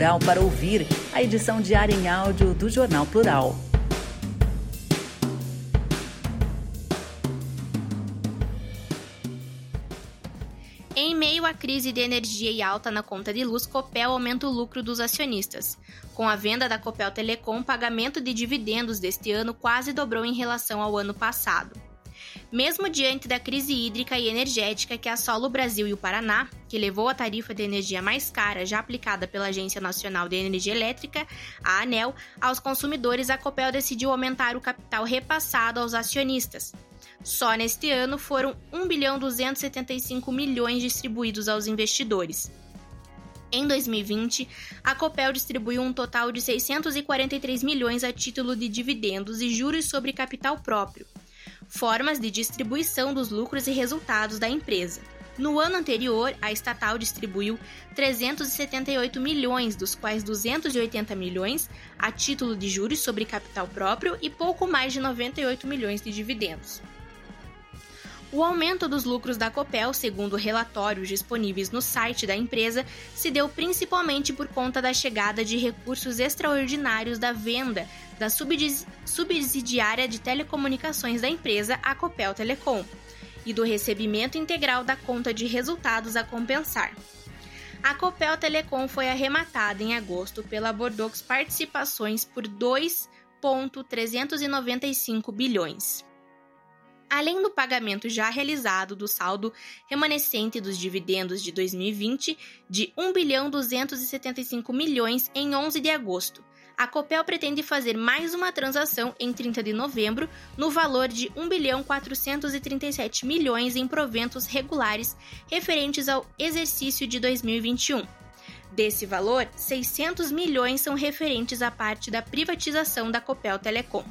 Plural para ouvir, a edição diária em áudio do Jornal Plural. Em meio à crise de energia e alta na conta de luz, Copel aumenta o lucro dos acionistas. Com a venda da Copel Telecom, o pagamento de dividendos deste ano quase dobrou em relação ao ano passado. Mesmo diante da crise hídrica e energética que assola o Brasil e o Paraná, que levou a tarifa de energia mais cara já aplicada pela Agência Nacional de Energia Elétrica, a ANEL, aos consumidores, a Copel decidiu aumentar o capital repassado aos acionistas. Só neste ano foram 1 bilhão 275 milhões distribuídos aos investidores. Em 2020, a Copel distribuiu um total de 643 milhões a título de dividendos e juros sobre capital próprio, formas de distribuição dos lucros e resultados da empresa. No ano anterior, a estatal distribuiu 378 milhões, dos quais 280 milhões a título de juros sobre capital próprio e pouco mais de 98 milhões de dividendos. O aumento dos lucros da Copel, segundo relatórios disponíveis no site da empresa, se deu principalmente por conta da chegada de recursos extraordinários da venda da subsidiária de telecomunicações da empresa, a Copel Telecom, e do recebimento integral da conta de resultados a compensar. A Copel Telecom foi arrematada em agosto pela Bordeaux Participações por 2,395 bilhões. Além do pagamento já realizado do saldo remanescente dos dividendos de 2020 de 1 bilhão 275 milhões em 11 de agosto, a Copel pretende fazer mais uma transação em 30 de novembro no valor de 1 bilhão 437 milhões em proventos regulares referentes ao exercício de 2021. Desse valor, 600 milhões são referentes à parte da privatização da Copel Telecom.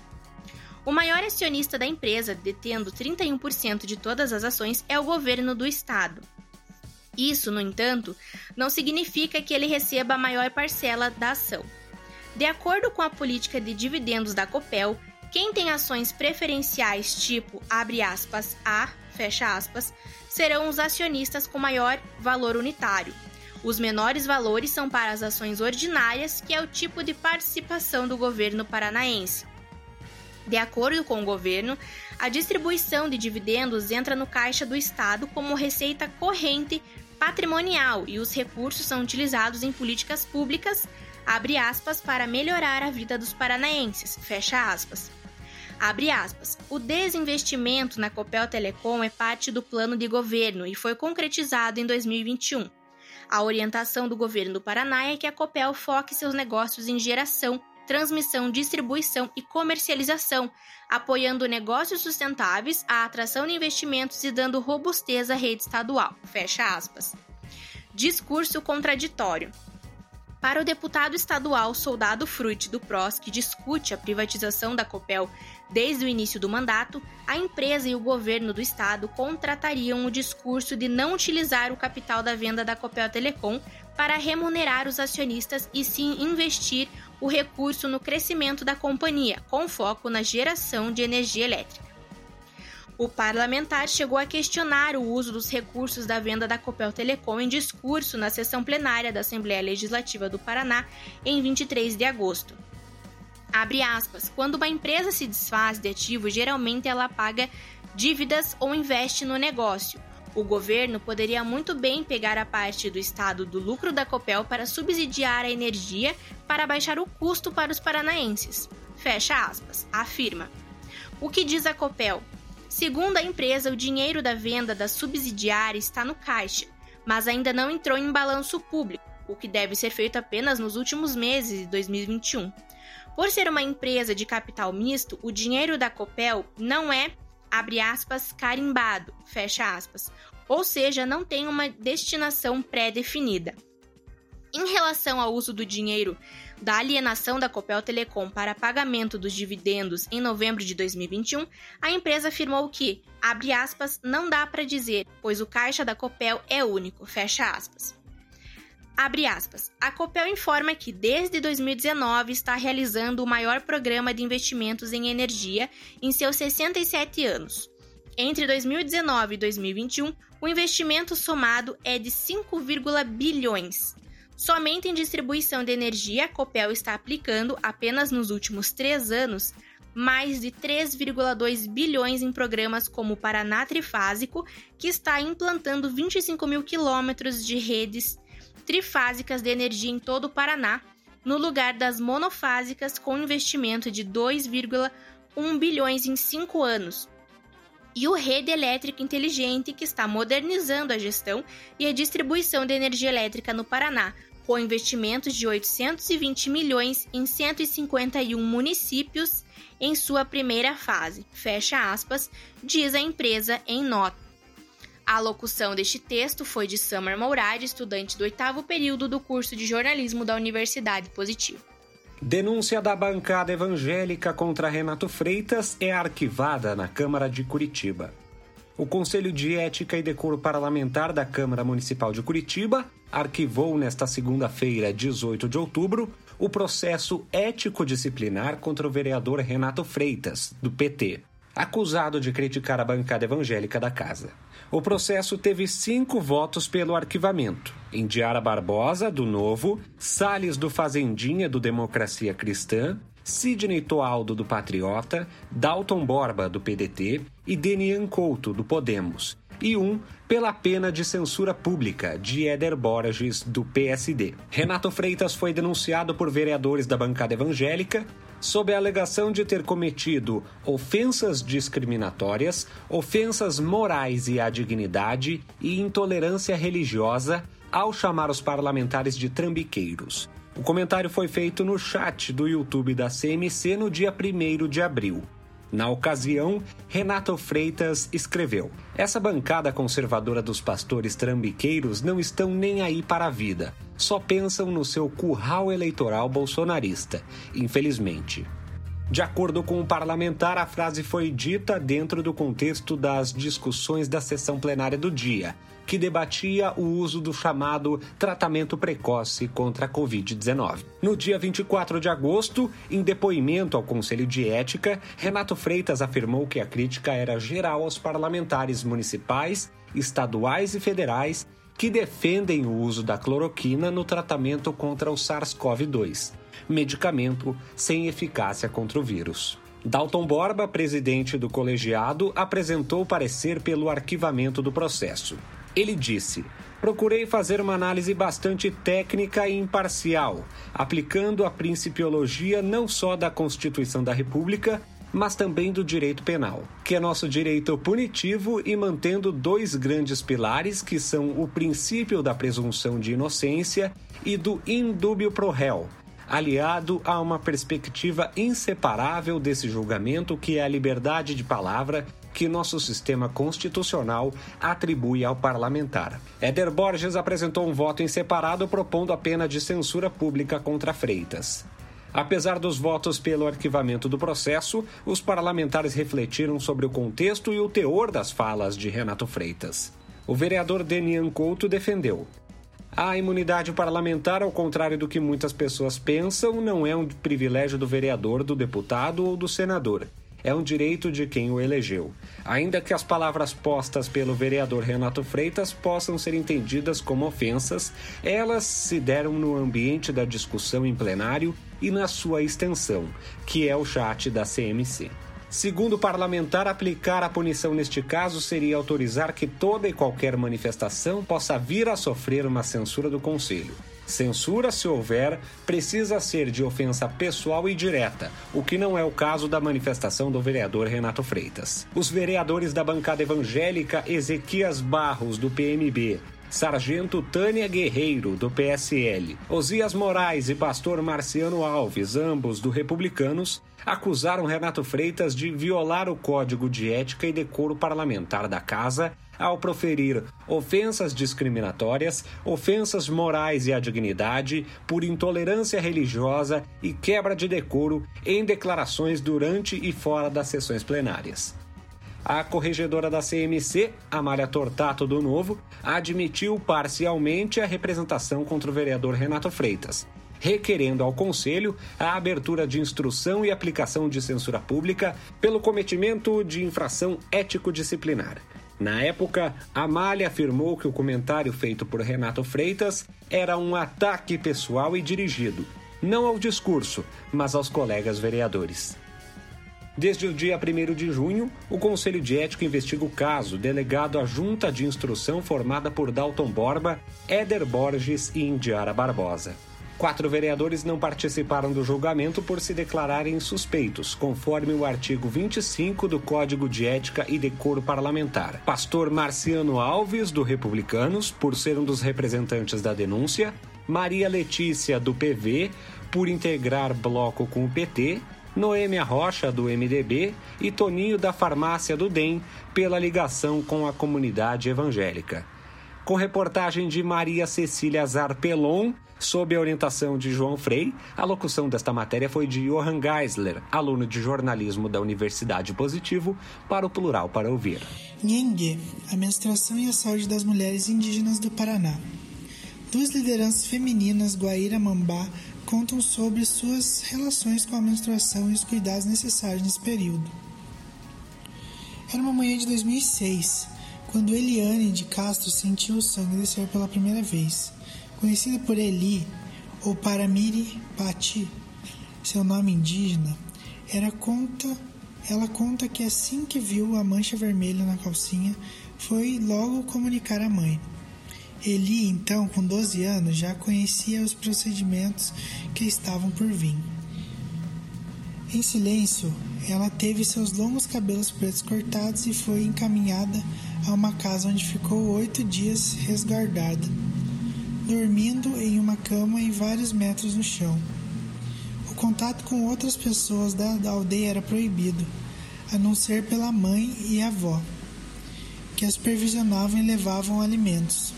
O maior acionista da empresa, detendo 31% de todas as ações, é o governo do estado. Isso, no entanto, não significa que ele receba a maior parcela da ação. De acordo com a política de dividendos da Copel, quem tem ações preferenciais tipo abre aspas A, fecha aspas, serão os acionistas com maior valor unitário. Os menores valores são para as ações ordinárias, que é o tipo de participação do governo paranaense. De acordo com o governo, a distribuição de dividendos entra no caixa do Estado como receita corrente patrimonial e os recursos são utilizados em políticas públicas, abre aspas, para melhorar a vida dos paranaenses, fecha aspas. Abre aspas. O desinvestimento na Copel Telecom é parte do plano de governo e foi concretizado em 2021. A orientação do governo do Paraná é que a Copel foque seus negócios em geração transmissão, distribuição e comercialização, apoiando negócios sustentáveis, a atração de investimentos e dando robustez à rede estadual. Fecha aspas. Discurso contraditório. Para o deputado estadual Soldado Fruit do PROS, que discute a privatização da Copel desde o início do mandato, a empresa e o governo do estado contratariam o discurso de não utilizar o capital da venda da Copel Telecom para remunerar os acionistas e sim investir o recurso no crescimento da companhia, com foco na geração de energia elétrica. O parlamentar chegou a questionar o uso dos recursos da venda da Copel Telecom em discurso na sessão plenária da Assembleia Legislativa do Paraná em 23 de agosto. Abre aspas, quando uma empresa se desfaz de ativos, geralmente ela paga dívidas ou investe no negócio. O governo poderia muito bem pegar a parte do Estado do lucro da Copel para subsidiar a energia para baixar o custo para os paranaenses. Fecha aspas, afirma. O que diz a Copel? Segundo a empresa, o dinheiro da venda da subsidiária está no caixa, mas ainda não entrou em balanço público, o que deve ser feito apenas nos últimos meses de 2021. Por ser uma empresa de capital misto, o dinheiro da Copel não é abre aspas, carimbado, fecha aspas, ou seja, não tem uma destinação pré-definida. Em relação ao uso do dinheiro da alienação da Copel Telecom para pagamento dos dividendos em novembro de 2021, a empresa afirmou que, abre aspas, não dá para dizer, pois o caixa da Copel é único, fecha aspas. Abre aspas. A Copel informa que desde 2019 está realizando o maior programa de investimentos em energia em seus 67 anos. Entre 2019 e 2021, o investimento somado é de 5, bilhões. Somente em distribuição de energia, a Copel está aplicando, apenas nos últimos três anos, mais de 3,2 bilhões em programas como o Paraná Trifásico, que está implantando 25 mil quilômetros de redes trifásicas de energia em todo o Paraná, no lugar das monofásicas com investimento de 2,1 bilhões em cinco anos. E o Rede Elétrica Inteligente, que está modernizando a gestão e a distribuição de energia elétrica no Paraná, com investimentos de 820 milhões em 151 municípios em sua primeira fase. Fecha aspas, diz a empresa em nota. A locução deste texto foi de Summer Mourad, estudante do oitavo período do curso de jornalismo da Universidade Positivo. Denúncia da bancada evangélica contra Renato Freitas é arquivada na Câmara de Curitiba. O Conselho de Ética e Decoro Parlamentar da Câmara Municipal de Curitiba arquivou nesta segunda-feira, 18 de outubro, o processo ético-disciplinar contra o vereador Renato Freitas, do PT, acusado de criticar a bancada evangélica da casa. O processo teve cinco votos pelo arquivamento. Indiara Barbosa, do Novo, Salles do Fazendinha, do Democracia Cristã, Sidney Toaldo, do Patriota, Dalton Borba, do PDT e Denian Couto, do Podemos. E um pela pena de censura pública de Éder Borges, do PSD. Renato Freitas foi denunciado por vereadores da bancada evangélica sob a alegação de ter cometido ofensas discriminatórias, ofensas morais e à dignidade e intolerância religiosa ao chamar os parlamentares de trambiqueiros. O comentário foi feito no chat do YouTube da CMC no dia 1 de abril. Na ocasião, Renato Freitas escreveu: Essa bancada conservadora dos pastores trambiqueiros não estão nem aí para a vida, só pensam no seu curral eleitoral bolsonarista, infelizmente. De acordo com o parlamentar, a frase foi dita dentro do contexto das discussões da sessão plenária do dia, que debatia o uso do chamado tratamento precoce contra a Covid-19. No dia 24 de agosto, em depoimento ao Conselho de Ética, Renato Freitas afirmou que a crítica era geral aos parlamentares municipais, estaduais e federais que defendem o uso da cloroquina no tratamento contra o SARS-CoV-2, medicamento sem eficácia contra o vírus. Dalton Borba, presidente do colegiado, apresentou parecer pelo arquivamento do processo. Ele disse: Procurei fazer uma análise bastante técnica e imparcial, aplicando a principiologia não só da Constituição da República, mas também do direito penal, que é nosso direito punitivo e mantendo dois grandes pilares que são o princípio da presunção de inocência e do indúbio pro réu, aliado a uma perspectiva inseparável desse julgamento que é a liberdade de palavra que nosso sistema constitucional atribui ao parlamentar. Éder Borges apresentou um voto em separado propondo a pena de censura pública contra Freitas. Apesar dos votos pelo arquivamento do processo, os parlamentares refletiram sobre o contexto e o teor das falas de Renato Freitas. O vereador Denian Couto defendeu. A imunidade parlamentar, ao contrário do que muitas pessoas pensam, não é um privilégio do vereador, do deputado ou do senador é um direito de quem o elegeu. Ainda que as palavras postas pelo vereador Renato Freitas possam ser entendidas como ofensas, elas se deram no ambiente da discussão em plenário e na sua extensão, que é o chat da CMC. Segundo o parlamentar, aplicar a punição neste caso seria autorizar que toda e qualquer manifestação possa vir a sofrer uma censura do Conselho. Censura, se houver, precisa ser de ofensa pessoal e direta, o que não é o caso da manifestação do vereador Renato Freitas. Os vereadores da bancada evangélica Ezequias Barros, do PMB, Sargento Tânia Guerreiro, do PSL, Osias Moraes e Pastor Marciano Alves, ambos do Republicanos, acusaram Renato Freitas de violar o Código de Ética e Decoro Parlamentar da Casa ao proferir ofensas discriminatórias, ofensas morais e à dignidade, por intolerância religiosa e quebra de decoro em declarações durante e fora das sessões plenárias. A corregedora da CMC, Amália Tortato do Novo, admitiu parcialmente a representação contra o vereador Renato Freitas, requerendo ao Conselho a abertura de instrução e aplicação de censura pública pelo cometimento de infração ético-disciplinar. Na época, Amália afirmou que o comentário feito por Renato Freitas era um ataque pessoal e dirigido, não ao discurso, mas aos colegas vereadores. Desde o dia 1 de junho, o Conselho de Ética investiga o caso, delegado à Junta de Instrução formada por Dalton Borba, Éder Borges e Indiara Barbosa. Quatro vereadores não participaram do julgamento por se declararem suspeitos, conforme o artigo 25 do Código de Ética e Decoro Parlamentar. Pastor Marciano Alves, do Republicanos, por ser um dos representantes da denúncia, Maria Letícia, do PV, por integrar bloco com o PT, Noêmia Rocha, do MDB, e Toninho da Farmácia do DEM, pela ligação com a comunidade evangélica. Com reportagem de Maria Cecília Zarpelon, sob a orientação de João Frei, a locução desta matéria foi de Johan Geisler, aluno de jornalismo da Universidade Positivo, para o Plural para Ouvir. Nhengue, a menstruação e a saúde das mulheres indígenas do Paraná. Duas lideranças femininas, Guaíra Mambá, contam sobre suas relações com a menstruação e os cuidados necessários nesse período. Era uma manhã de 2006, quando Eliane de Castro sentiu o sangue descer pela primeira vez. Conhecida por Eli, ou Paramiri Pati, seu nome indígena, era conta, ela conta que assim que viu a mancha vermelha na calcinha, foi logo comunicar à mãe. Eli, então, com 12 anos, já conhecia os procedimentos que estavam por vir. Em silêncio, ela teve seus longos cabelos pretos cortados e foi encaminhada a uma casa onde ficou oito dias resguardada, dormindo em uma cama em vários metros no chão. O contato com outras pessoas da, da aldeia era proibido, a não ser pela mãe e avó, que as supervisionavam e levavam alimentos.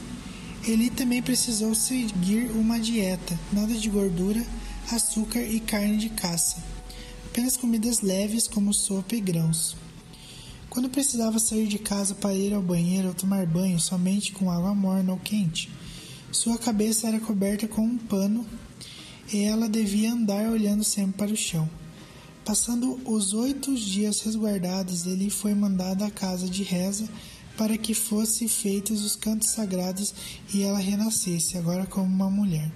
Ele também precisou seguir uma dieta, nada de gordura, açúcar e carne de caça, apenas comidas leves como sopa e grãos. Quando precisava sair de casa para ir ao banheiro ou tomar banho somente com água morna ou quente, sua cabeça era coberta com um pano e ela devia andar olhando sempre para o chão. Passando os oito dias resguardados, ele foi mandado à casa de reza para que fossem feitos os cantos sagrados e ela renascesse, agora como uma mulher.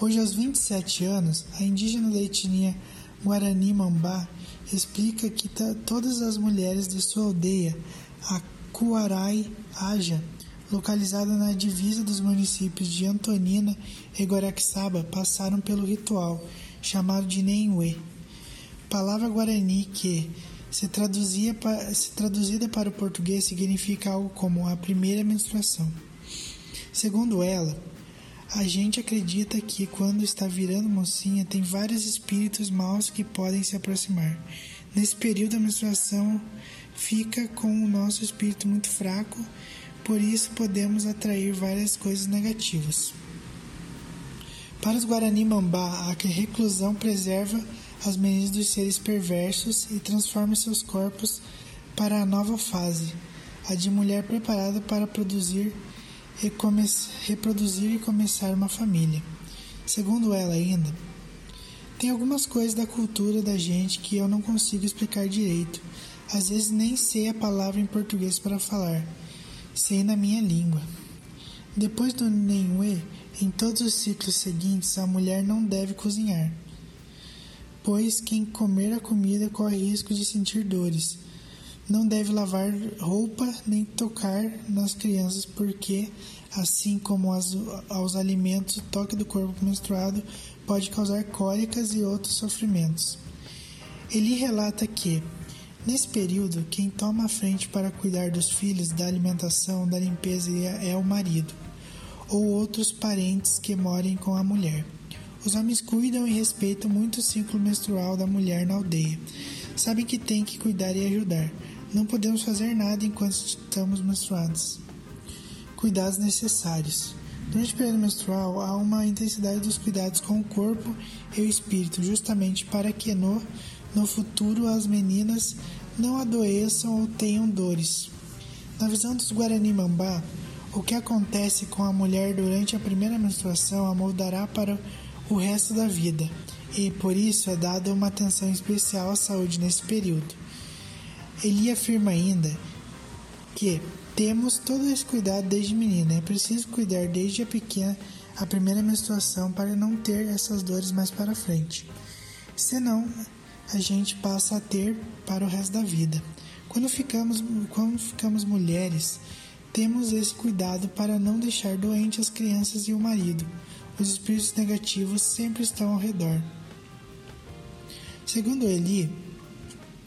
Hoje, aos 27 anos, a indígena da etnia Guarani Mambá explica que todas as mulheres de sua aldeia, a Cuarai Aja, localizada na divisa dos municípios de Antonina e Guaraxaba, passaram pelo ritual chamado de Nenhue, palavra guarani que se, traduzia se traduzida para o português, significa algo como a primeira menstruação. Segundo ela, a gente acredita que quando está virando mocinha tem vários espíritos maus que podem se aproximar. Nesse período a menstruação fica com o nosso espírito muito fraco, por isso podemos atrair várias coisas negativas. Para os Guarani Mambá, a reclusão preserva as meninas dos seres perversos e transforma seus corpos para a nova fase, a de mulher preparada para produzir e reproduzir e começar uma família. Segundo ela ainda, tem algumas coisas da cultura da gente que eu não consigo explicar direito. Às vezes nem sei a palavra em português para falar, sei na minha língua. Depois do Nenhue, em todos os ciclos seguintes, a mulher não deve cozinhar pois quem comer a comida corre risco de sentir dores. Não deve lavar roupa nem tocar nas crianças, porque, assim como as, aos alimentos, o toque do corpo menstruado pode causar cólicas e outros sofrimentos. Ele relata que, nesse período, quem toma a frente para cuidar dos filhos, da alimentação, da limpeza é o marido, ou outros parentes que morem com a mulher. Os homens cuidam e respeitam muito o ciclo menstrual da mulher na aldeia. Sabem que tem que cuidar e ajudar. Não podemos fazer nada enquanto estamos menstruados. Cuidados necessários. Durante o período menstrual, há uma intensidade dos cuidados com o corpo e o espírito, justamente para que no, no futuro as meninas não adoeçam ou tenham dores. Na visão dos Guarani Mambá, o que acontece com a mulher durante a primeira menstruação a moldará para o resto da vida, e por isso é dada uma atenção especial à saúde nesse período. Ele afirma ainda que temos todo esse cuidado desde menina. É preciso cuidar desde a pequena, a primeira menstruação para não ter essas dores mais para frente. Senão, a gente passa a ter para o resto da vida. Quando ficamos, quando ficamos mulheres, temos esse cuidado para não deixar doentes as crianças e o marido. Os espíritos negativos sempre estão ao redor. Segundo Eli,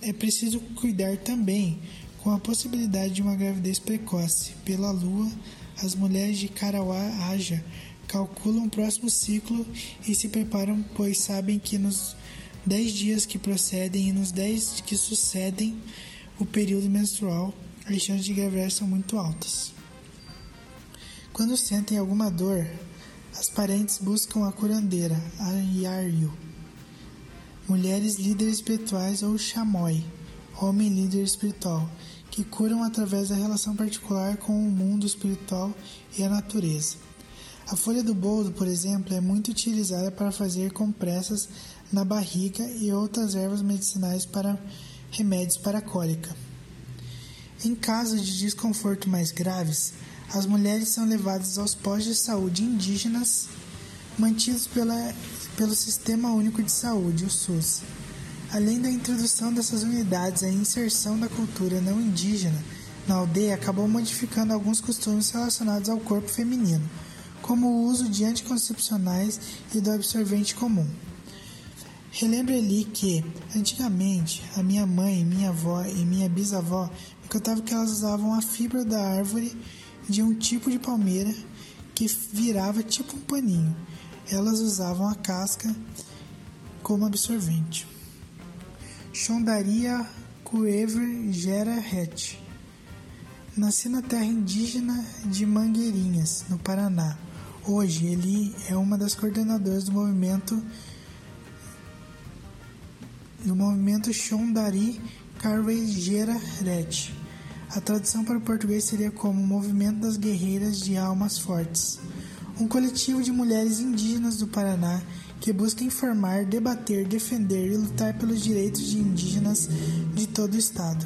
é preciso cuidar também com a possibilidade de uma gravidez precoce. Pela lua, as mulheres de Karawá Aja calculam o próximo ciclo e se preparam, pois sabem que nos dez dias que procedem e nos dez que sucedem o período menstrual, as chances de gravidez são muito altas. Quando sentem alguma dor, as parentes buscam a curandeira, a Yaryu, mulheres líderes espirituais ou chamoi, homem líder espiritual, que curam através da relação particular com o mundo espiritual e a natureza. A folha do boldo, por exemplo, é muito utilizada para fazer compressas na barriga e outras ervas medicinais para remédios para cólica. Em casos de desconforto mais graves, as mulheres são levadas aos postos de saúde indígenas mantidos pela, pelo Sistema Único de Saúde, o SUS. Além da introdução dessas unidades, a inserção da cultura não indígena na aldeia acabou modificando alguns costumes relacionados ao corpo feminino, como o uso de anticoncepcionais e do absorvente comum. Relembre-lhe que, antigamente, a minha mãe, minha avó e minha bisavó me contavam que elas usavam a fibra da árvore de um tipo de palmeira que virava tipo um paninho. Elas usavam a casca como absorvente. Chondaria Cuever Gera Het. Nasci na terra indígena de Mangueirinhas, no Paraná. Hoje ele é uma das coordenadoras do movimento do movimento Shondari Carvejeira Het. A tradução para o português seria como Movimento das Guerreiras de Almas Fortes, um coletivo de mulheres indígenas do Paraná que busca informar, debater, defender e lutar pelos direitos de indígenas de todo o estado.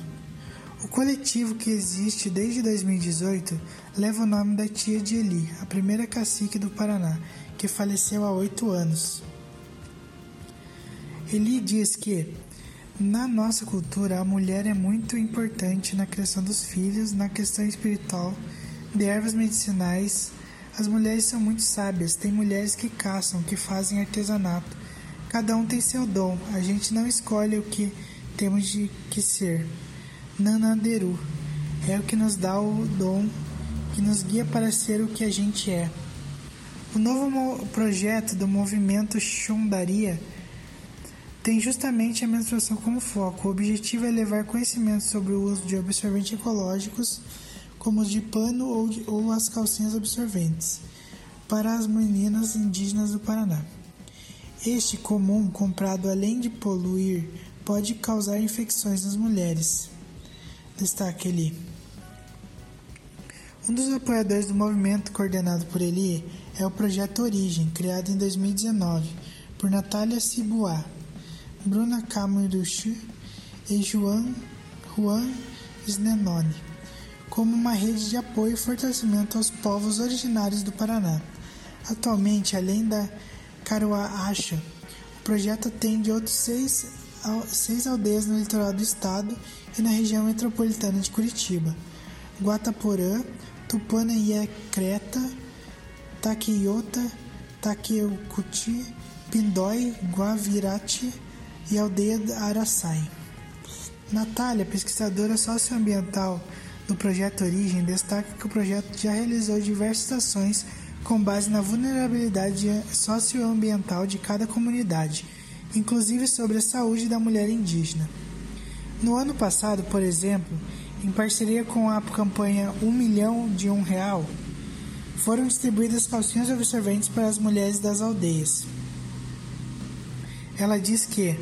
O coletivo, que existe desde 2018, leva o nome da tia de Eli, a primeira cacique do Paraná, que faleceu há oito anos. Eli diz que, na nossa cultura, a mulher é muito importante na criação dos filhos, na questão espiritual, de ervas medicinais, as mulheres são muito sábias. Tem mulheres que caçam, que fazem artesanato. Cada um tem seu dom. A gente não escolhe o que temos de que ser. Nanaderu é o que nos dá o dom, que nos guia para ser o que a gente é. O novo projeto do movimento Xundaria tem justamente a menstruação como foco. O objetivo é levar conhecimento sobre o uso de absorventes ecológicos como os de pano ou, de, ou as calcinhas absorventes, para as meninas indígenas do Paraná. Este comum, comprado além de poluir, pode causar infecções nas mulheres. Destaque ali. Um dos apoiadores do movimento coordenado por ele é o Projeto Origem, criado em 2019 por Natália Cibuá, Bruna Camiruchu e Juan, Juan Snenoni como uma rede de apoio e fortalecimento aos povos originários do Paraná. Atualmente, além da Caruá Acha, o projeto atende outros seis, seis aldeias no litoral do estado e na região metropolitana de Curitiba: Guataporã, Tupanaia-Creta, Taqueiota, Taqueucuti, Pindói, Guavirati e aldeia Araçai. Natália, pesquisadora socioambiental do projeto Origem destaca que o projeto já realizou diversas ações com base na vulnerabilidade socioambiental de cada comunidade, inclusive sobre a saúde da mulher indígena. No ano passado, por exemplo, em parceria com a campanha Um Milhão de Um Real, foram distribuídas calcinhas absorventes para as mulheres das aldeias. Ela diz que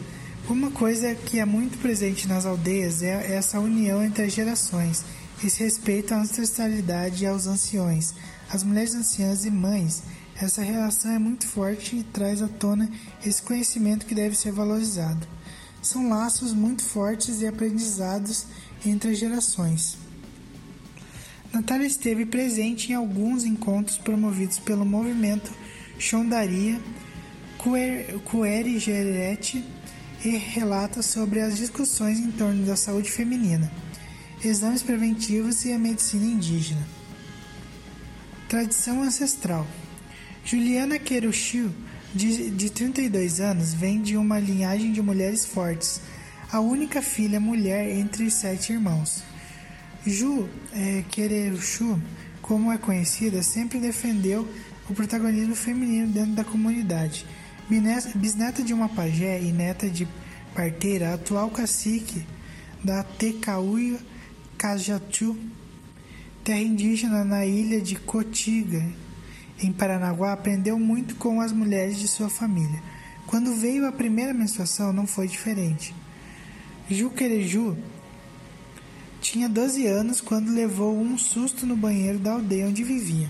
uma coisa que é muito presente nas aldeias é essa união entre as gerações, esse respeito à ancestralidade e aos anciões, as mulheres anciãs e mães. Essa relação é muito forte e traz à tona esse conhecimento que deve ser valorizado. São laços muito fortes e aprendizados entre as gerações. Natália esteve presente em alguns encontros promovidos pelo movimento Chondaria Cueri Gerete e relata sobre as discussões em torno da saúde feminina, exames preventivos e a medicina indígena. Tradição ancestral. Juliana Queruchiu, de, de 32 anos, vem de uma linhagem de mulheres fortes, a única filha mulher entre sete irmãos. Ju é, como é conhecida, sempre defendeu o protagonismo feminino dentro da comunidade. Bisneta de uma pajé e neta de parteira, atual cacique da Tecauia Cajatu, terra indígena na ilha de Cotiga, em Paranaguá, aprendeu muito com as mulheres de sua família. Quando veio a primeira menstruação, não foi diferente. Juquereju tinha 12 anos quando levou um susto no banheiro da aldeia onde vivia.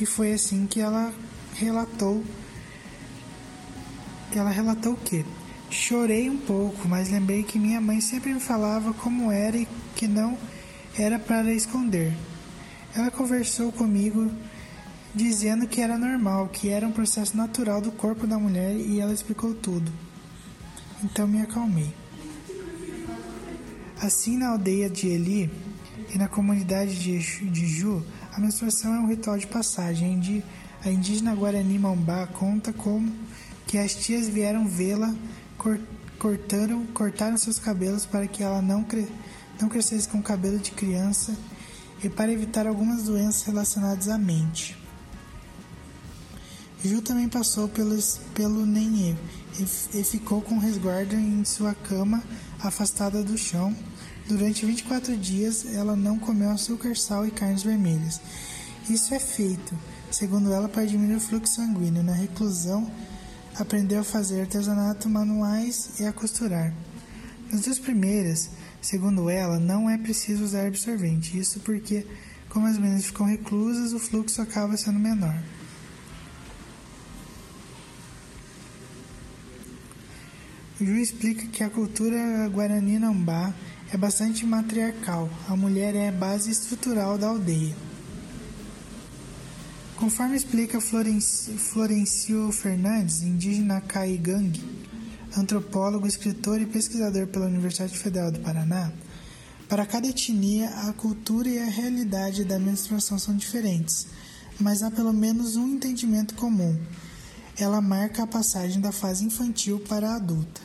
E foi assim que ela relatou. Ela relatou que chorei um pouco, mas lembrei que minha mãe sempre me falava como era e que não era para esconder. Ela conversou comigo dizendo que era normal, que era um processo natural do corpo da mulher e ela explicou tudo. Então me acalmei. Assim, na aldeia de Eli e na comunidade de, Ju, a menstruação é um ritual de passagem. A indígena Guarani Mambá conta como que as tias vieram vê-la, cortaram, cortaram seus cabelos para que ela não, cre, não crescesse com cabelo de criança e para evitar algumas doenças relacionadas à mente. Ju também passou pelos, pelo Nenê e, e ficou com resguardo em sua cama afastada do chão. Durante 24 dias, ela não comeu açúcar, sal e carnes vermelhas. Isso é feito, segundo ela, para diminuir o fluxo sanguíneo. Na reclusão, aprendeu a fazer artesanato manuais e a costurar. Nas duas primeiras, segundo ela, não é preciso usar absorvente. Isso porque, como as meninas ficam reclusas, o fluxo acaba sendo menor. O Ju explica que a cultura guarani Nambá é bastante matriarcal. A mulher é a base estrutural da aldeia. Conforme explica Florencio Fernandes, indígena Caigangue, antropólogo, escritor e pesquisador pela Universidade Federal do Paraná, para cada etnia a cultura e a realidade da menstruação são diferentes, mas há pelo menos um entendimento comum. Ela marca a passagem da fase infantil para a adulta.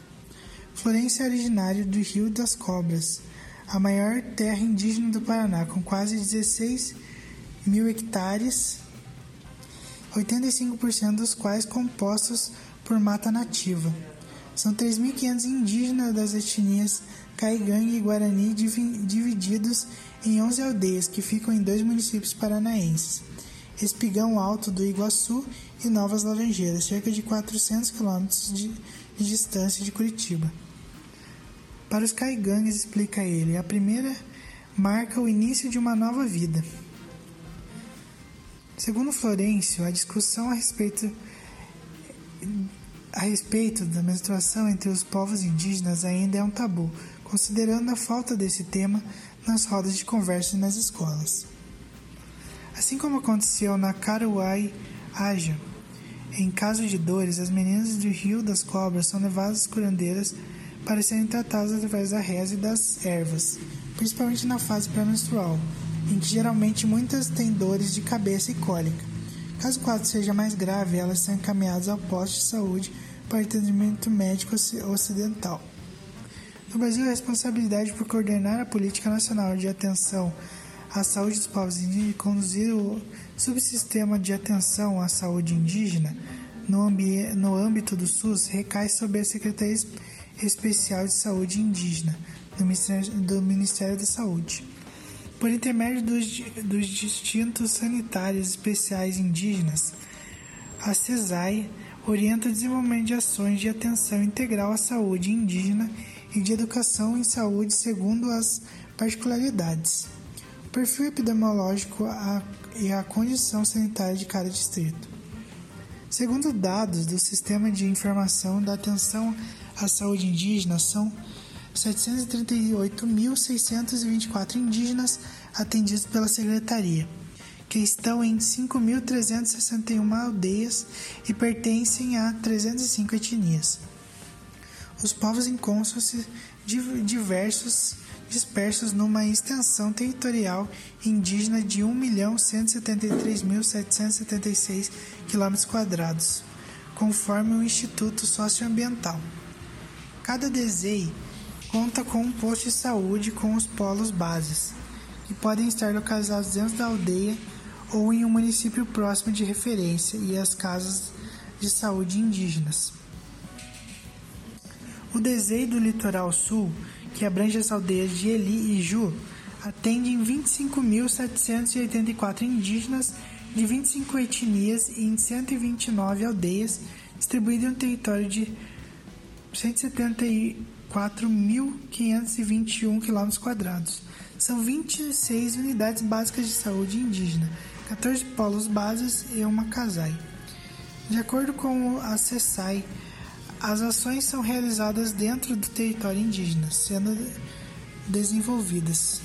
Florença é originário do Rio das Cobras, a maior terra indígena do Paraná, com quase 16 mil hectares, 85% dos quais compostos por mata nativa. São 3.500 indígenas das etnias Caigangue e Guarani divididos em 11 aldeias que ficam em dois municípios paranaenses, Espigão Alto do Iguaçu e Novas Laranjeiras, cerca de 400 quilômetros de distância de Curitiba. Para os caigangues, explica ele, a primeira marca o início de uma nova vida. Segundo Florencio, a discussão a respeito, a respeito da menstruação entre os povos indígenas ainda é um tabu, considerando a falta desse tema nas rodas de conversa e nas escolas. Assim como aconteceu na Caruai Aja, em caso de dores, as meninas do Rio das Cobras são levadas às curandeiras para serem tratadas através da reza e das ervas, principalmente na fase pré-menstrual, em que geralmente muitas têm dores de cabeça e cólica. Caso o quadro seja mais grave, elas são encaminhadas ao posto de saúde para atendimento médico ocidental. No Brasil, a responsabilidade por coordenar a política nacional de atenção à saúde dos povos indígenas e conduzir o subsistema de atenção à saúde indígena no, no âmbito do SUS recai sobre a Secretaria especial de saúde indígena, do Ministério da Saúde. Por intermédio dos, dos distintos sanitários especiais indígenas, a CESAI orienta o desenvolvimento de ações de atenção integral à saúde indígena e de educação em saúde segundo as particularidades, o perfil epidemiológico e a condição sanitária de cada distrito. Segundo dados do Sistema de Informação da Atenção à Saúde Indígena, são 738.624 indígenas atendidos pela Secretaria, que estão em 5.361 aldeias e pertencem a 305 etnias. Os povos encontram-se diversos dispersos numa extensão territorial indígena de 1.173.776 km, conforme o Instituto Socioambiental. Cada DESEI conta com um posto de saúde com os polos bases, que podem estar localizados dentro da aldeia ou em um município próximo de referência, e as casas de saúde indígenas. O DESEI do Litoral Sul que abrange as aldeias de Eli e Ju, atende 25.784 indígenas de 25 etnias em 129 aldeias, distribuídas em um território de 174.521 km. São 26 unidades básicas de saúde indígena, 14 polos bases e uma casai. De acordo com a CESAI, as ações são realizadas dentro do território indígena, sendo desenvolvidas.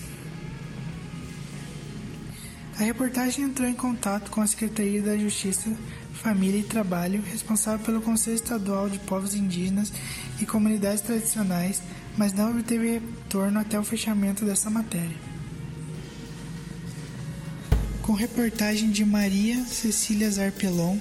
A reportagem entrou em contato com a Secretaria da Justiça, Família e Trabalho, responsável pelo Conselho Estadual de Povos Indígenas e Comunidades Tradicionais, mas não obteve retorno até o fechamento dessa matéria. Com reportagem de Maria Cecília Zarpelon,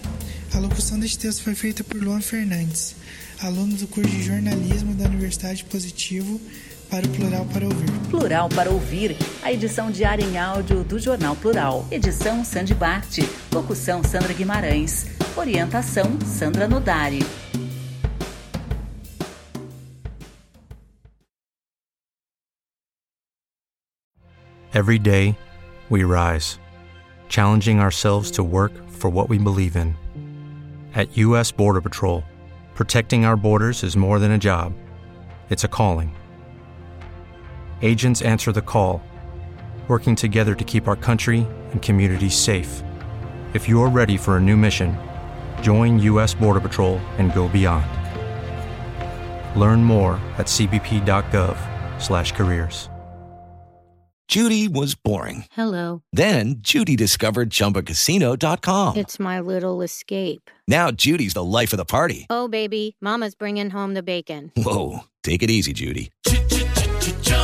a locução deste texto foi feita por Luan Fernandes aluno do curso de jornalismo da Universidade Positivo, para o Plural para Ouvir. Plural para Ouvir, a edição diária em áudio do Jornal Plural. Edição Sandy Bart. Locução Sandra Guimarães. Orientação Sandra Nodari. Every day, we rise, challenging ourselves to work for what we believe in. At U.S. Border Patrol, Protecting our borders is more than a job, it's a calling. Agents answer the call, working together to keep our country and communities safe. If you're ready for a new mission, join U.S. Border Patrol and go beyond. Learn more at cbp.gov/careers. Judy was boring. Hello. Then Judy discovered ChumbaCasino.com. It's my little escape. Now Judy's the life of the party. Oh baby, Mama's bringing home the bacon. Whoa, take it easy, Judy.